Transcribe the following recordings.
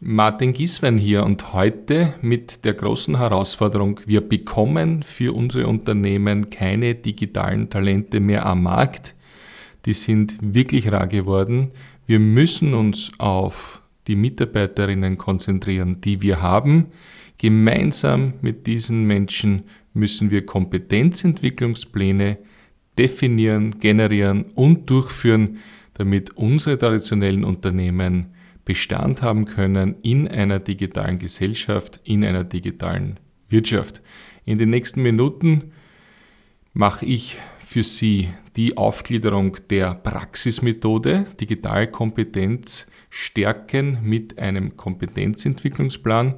Martin Giswein hier und heute mit der großen Herausforderung, wir bekommen für unsere Unternehmen keine digitalen Talente mehr am Markt. Die sind wirklich rar geworden. Wir müssen uns auf die Mitarbeiterinnen konzentrieren, die wir haben. Gemeinsam mit diesen Menschen müssen wir Kompetenzentwicklungspläne definieren, generieren und durchführen, damit unsere traditionellen Unternehmen Bestand haben können in einer digitalen Gesellschaft, in einer digitalen Wirtschaft. In den nächsten Minuten mache ich für Sie die Aufgliederung der Praxismethode Digitalkompetenz stärken mit einem Kompetenzentwicklungsplan.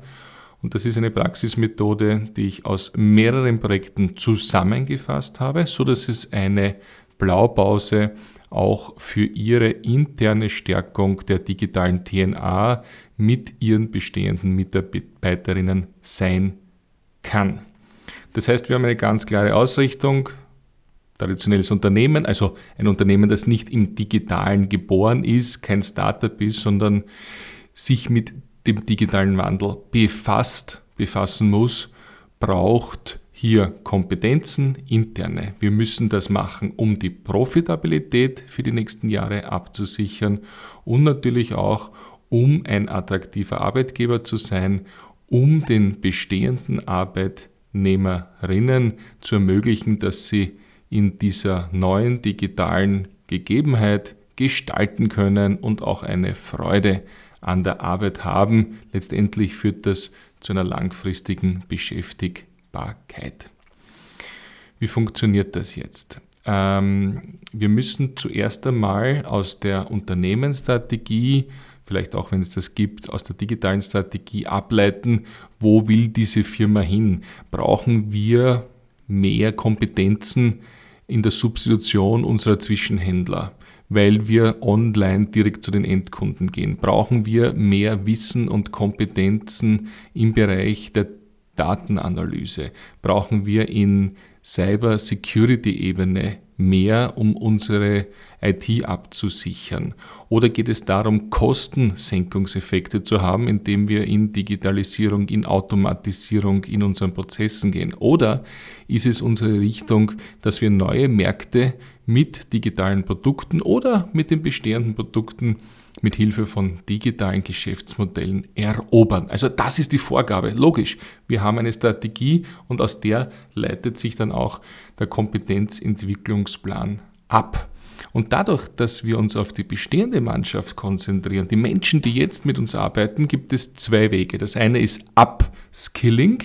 Und das ist eine Praxismethode, die ich aus mehreren Projekten zusammengefasst habe, so dass es eine Blaupause auch für ihre interne Stärkung der digitalen TNA mit ihren bestehenden Mitarbeiterinnen sein kann. Das heißt, wir haben eine ganz klare Ausrichtung. Traditionelles Unternehmen, also ein Unternehmen, das nicht im digitalen geboren ist, kein Startup ist, sondern sich mit dem digitalen Wandel befasst, befassen muss, braucht hier Kompetenzen, interne. Wir müssen das machen, um die Profitabilität für die nächsten Jahre abzusichern und natürlich auch, um ein attraktiver Arbeitgeber zu sein, um den bestehenden Arbeitnehmerinnen zu ermöglichen, dass sie in dieser neuen digitalen Gegebenheit gestalten können und auch eine Freude an der Arbeit haben. Letztendlich führt das zu einer langfristigen Beschäftigung Messbarkeit. Wie funktioniert das jetzt? Ähm, wir müssen zuerst einmal aus der Unternehmensstrategie, vielleicht auch wenn es das gibt, aus der digitalen Strategie ableiten, wo will diese Firma hin? Brauchen wir mehr Kompetenzen in der Substitution unserer Zwischenhändler? weil wir online direkt zu den Endkunden gehen? Brauchen wir mehr Wissen und Kompetenzen im Bereich der Datenanalyse? Brauchen wir in Cyber Security Ebene mehr, um unsere IT abzusichern? Oder geht es darum, Kostensenkungseffekte zu haben, indem wir in Digitalisierung, in Automatisierung in unseren Prozessen gehen? Oder ist es unsere Richtung, dass wir neue Märkte mit digitalen Produkten oder mit den bestehenden Produkten mit Hilfe von digitalen Geschäftsmodellen erobern. Also das ist die Vorgabe. Logisch. Wir haben eine Strategie und aus der leitet sich dann auch der Kompetenzentwicklungsplan ab. Und dadurch, dass wir uns auf die bestehende Mannschaft konzentrieren, die Menschen, die jetzt mit uns arbeiten, gibt es zwei Wege. Das eine ist Upskilling,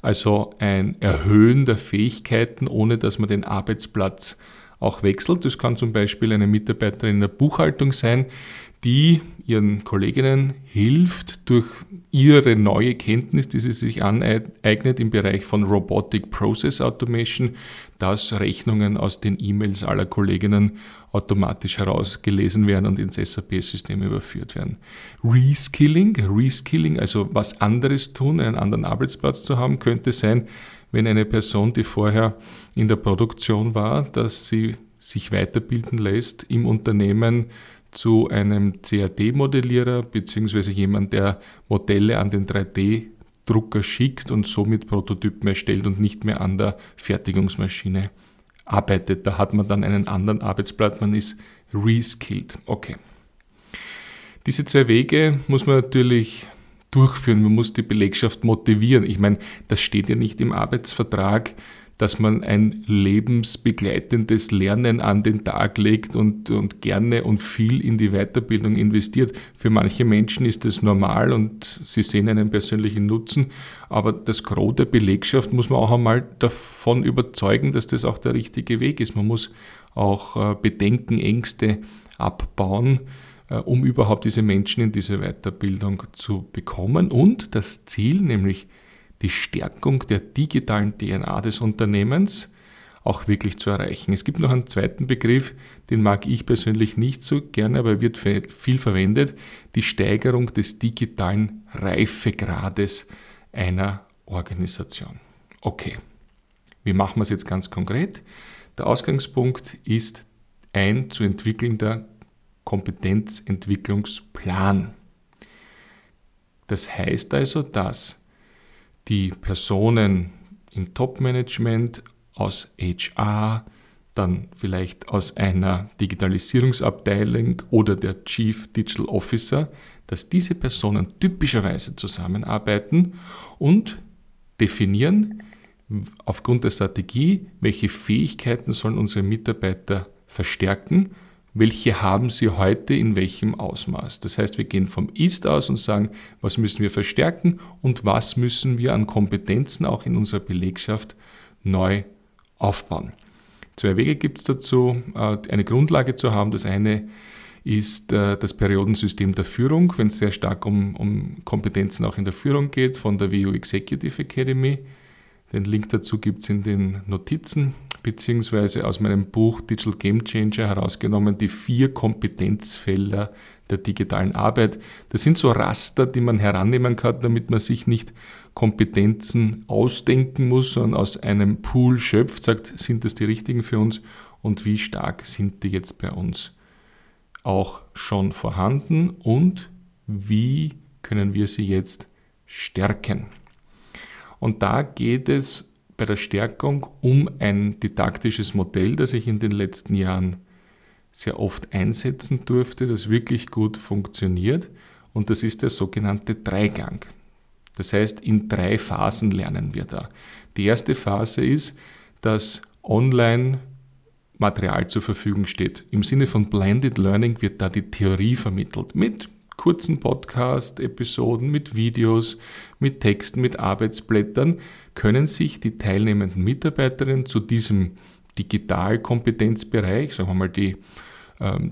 also ein Erhöhen der Fähigkeiten, ohne dass man den Arbeitsplatz auch wechselt. Das kann zum Beispiel eine Mitarbeiterin in der Buchhaltung sein, die ihren Kolleginnen hilft, durch ihre neue Kenntnis, die sie sich aneignet im Bereich von Robotic Process Automation, dass Rechnungen aus den E-Mails aller Kolleginnen automatisch herausgelesen werden und ins SAP-System überführt werden. Reskilling, Reskilling, also was anderes tun, einen anderen Arbeitsplatz zu haben, könnte sein, wenn eine Person, die vorher in der Produktion war, dass sie sich weiterbilden lässt im Unternehmen zu einem CAD-Modellierer beziehungsweise jemand, der Modelle an den 3D-Drucker schickt und somit Prototypen erstellt und nicht mehr an der Fertigungsmaschine arbeitet. Da hat man dann einen anderen Arbeitsplatz, man ist reskilled. Okay. Diese zwei Wege muss man natürlich durchführen, man muss die Belegschaft motivieren. Ich meine, das steht ja nicht im Arbeitsvertrag, dass man ein lebensbegleitendes Lernen an den Tag legt und, und gerne und viel in die Weiterbildung investiert. Für manche Menschen ist das normal und sie sehen einen persönlichen Nutzen, aber das Gros der Belegschaft muss man auch einmal davon überzeugen, dass das auch der richtige Weg ist. Man muss auch äh, Bedenken, Ängste abbauen um überhaupt diese Menschen in diese Weiterbildung zu bekommen. Und das Ziel, nämlich die Stärkung der digitalen DNA des Unternehmens auch wirklich zu erreichen. Es gibt noch einen zweiten Begriff, den mag ich persönlich nicht so gerne, aber er wird viel verwendet, die Steigerung des digitalen Reifegrades einer Organisation. Okay, wie machen wir es jetzt ganz konkret? Der Ausgangspunkt ist ein zu entwickelnder Kompetenzentwicklungsplan. Das heißt also, dass die Personen im Top-Management aus HR, dann vielleicht aus einer Digitalisierungsabteilung oder der Chief Digital Officer, dass diese Personen typischerweise zusammenarbeiten und definieren aufgrund der Strategie, welche Fähigkeiten sollen unsere Mitarbeiter verstärken, welche haben sie heute in welchem Ausmaß. Das heißt, wir gehen vom Ist aus und sagen, was müssen wir verstärken und was müssen wir an Kompetenzen auch in unserer Belegschaft neu aufbauen. Zwei Wege gibt es dazu, äh, eine Grundlage zu haben. Das eine ist äh, das Periodensystem der Führung, wenn es sehr stark um, um Kompetenzen auch in der Führung geht, von der WU Executive Academy. Den Link dazu gibt es in den Notizen, beziehungsweise aus meinem Buch Digital Game Changer herausgenommen, die vier Kompetenzfelder der digitalen Arbeit. Das sind so Raster, die man herannehmen kann, damit man sich nicht Kompetenzen ausdenken muss, sondern aus einem Pool schöpft, sagt, sind das die richtigen für uns und wie stark sind die jetzt bei uns auch schon vorhanden und wie können wir sie jetzt stärken. Und da geht es bei der Stärkung um ein didaktisches Modell, das ich in den letzten Jahren sehr oft einsetzen durfte, das wirklich gut funktioniert. Und das ist der sogenannte Dreigang. Das heißt, in drei Phasen lernen wir da. Die erste Phase ist, dass online Material zur Verfügung steht. Im Sinne von Blended Learning wird da die Theorie vermittelt mit kurzen Podcast-Episoden, mit Videos, mit Texten, mit Arbeitsblättern können sich die teilnehmenden Mitarbeiterinnen zu diesem Digitalkompetenzbereich, sagen wir mal die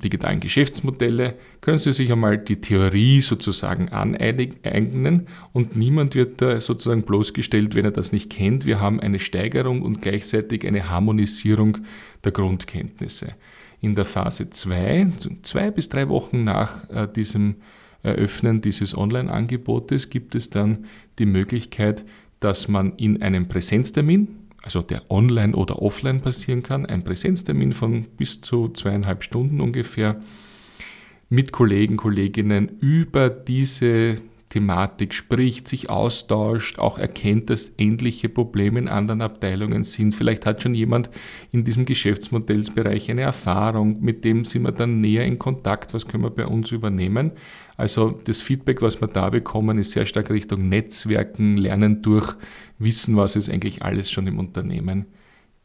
digitalen Geschäftsmodelle, können Sie sich einmal die Theorie sozusagen aneignen und niemand wird da sozusagen bloßgestellt, wenn er das nicht kennt. Wir haben eine Steigerung und gleichzeitig eine Harmonisierung der Grundkenntnisse. In der Phase 2, zwei bis drei Wochen nach äh, diesem Eröffnen dieses Online-Angebotes gibt es dann die Möglichkeit, dass man in einem Präsenztermin, also der online oder offline passieren kann, ein Präsenztermin von bis zu zweieinhalb Stunden ungefähr, mit Kollegen, Kolleginnen über diese Thematik spricht, sich austauscht, auch erkennt, dass ähnliche Probleme in anderen Abteilungen sind. Vielleicht hat schon jemand in diesem Geschäftsmodellsbereich eine Erfahrung, mit dem sind wir dann näher in Kontakt, was können wir bei uns übernehmen. Also das Feedback, was wir da bekommen, ist sehr stark Richtung Netzwerken, Lernen durch, Wissen, was es eigentlich alles schon im Unternehmen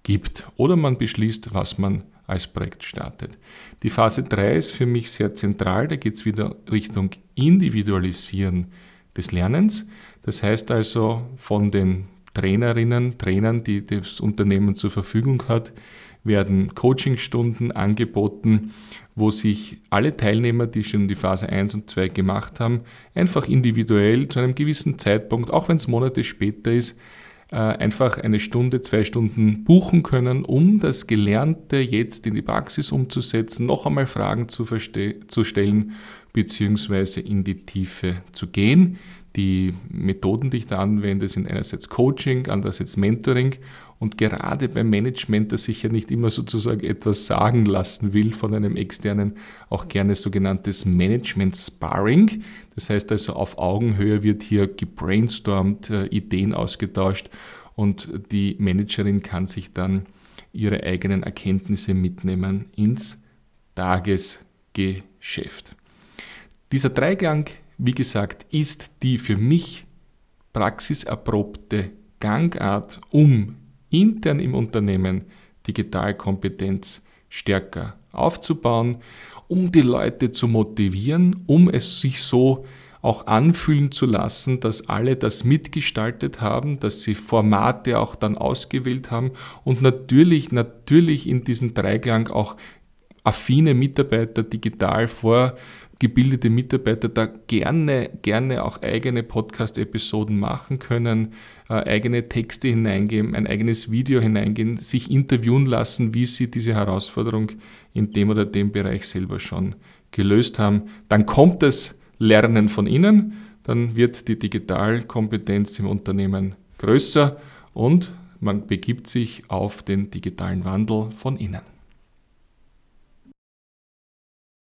gibt. Oder man beschließt, was man als Projekt startet. Die Phase 3 ist für mich sehr zentral, da geht es wieder Richtung Individualisieren des Lernens. Das heißt also von den Trainerinnen, Trainern, die das Unternehmen zur Verfügung hat, werden Coachingstunden angeboten, wo sich alle Teilnehmer, die schon die Phase 1 und 2 gemacht haben, einfach individuell zu einem gewissen Zeitpunkt, auch wenn es Monate später ist, einfach eine Stunde, zwei Stunden buchen können, um das Gelernte jetzt in die Praxis umzusetzen, noch einmal Fragen zu, zu stellen bzw. in die Tiefe zu gehen. Die Methoden, die ich da anwende, sind einerseits Coaching, andererseits Mentoring und gerade beim Management, das sich ja nicht immer sozusagen etwas sagen lassen will von einem externen, auch gerne sogenanntes Management Sparring. Das heißt also auf Augenhöhe wird hier gebrainstormt, äh, Ideen ausgetauscht und die Managerin kann sich dann ihre eigenen Erkenntnisse mitnehmen ins Tagesgeschäft. Dieser Dreiklang, wie gesagt, ist die für mich praxiserprobte Gangart, um intern im Unternehmen Digitalkompetenz stärker aufzubauen, um die Leute zu motivieren, um es sich so auch anfühlen zu lassen, dass alle das mitgestaltet haben, dass sie Formate auch dann ausgewählt haben und natürlich, natürlich in diesem Dreiklang auch affine Mitarbeiter digital vorgebildete Mitarbeiter da gerne, gerne auch eigene Podcast-Episoden machen können, äh, eigene Texte hineingeben, ein eigenes Video hineingehen, sich interviewen lassen, wie sie diese Herausforderung in dem oder dem Bereich selber schon gelöst haben. Dann kommt das Lernen von innen, dann wird die Digitalkompetenz im Unternehmen größer und man begibt sich auf den digitalen Wandel von innen.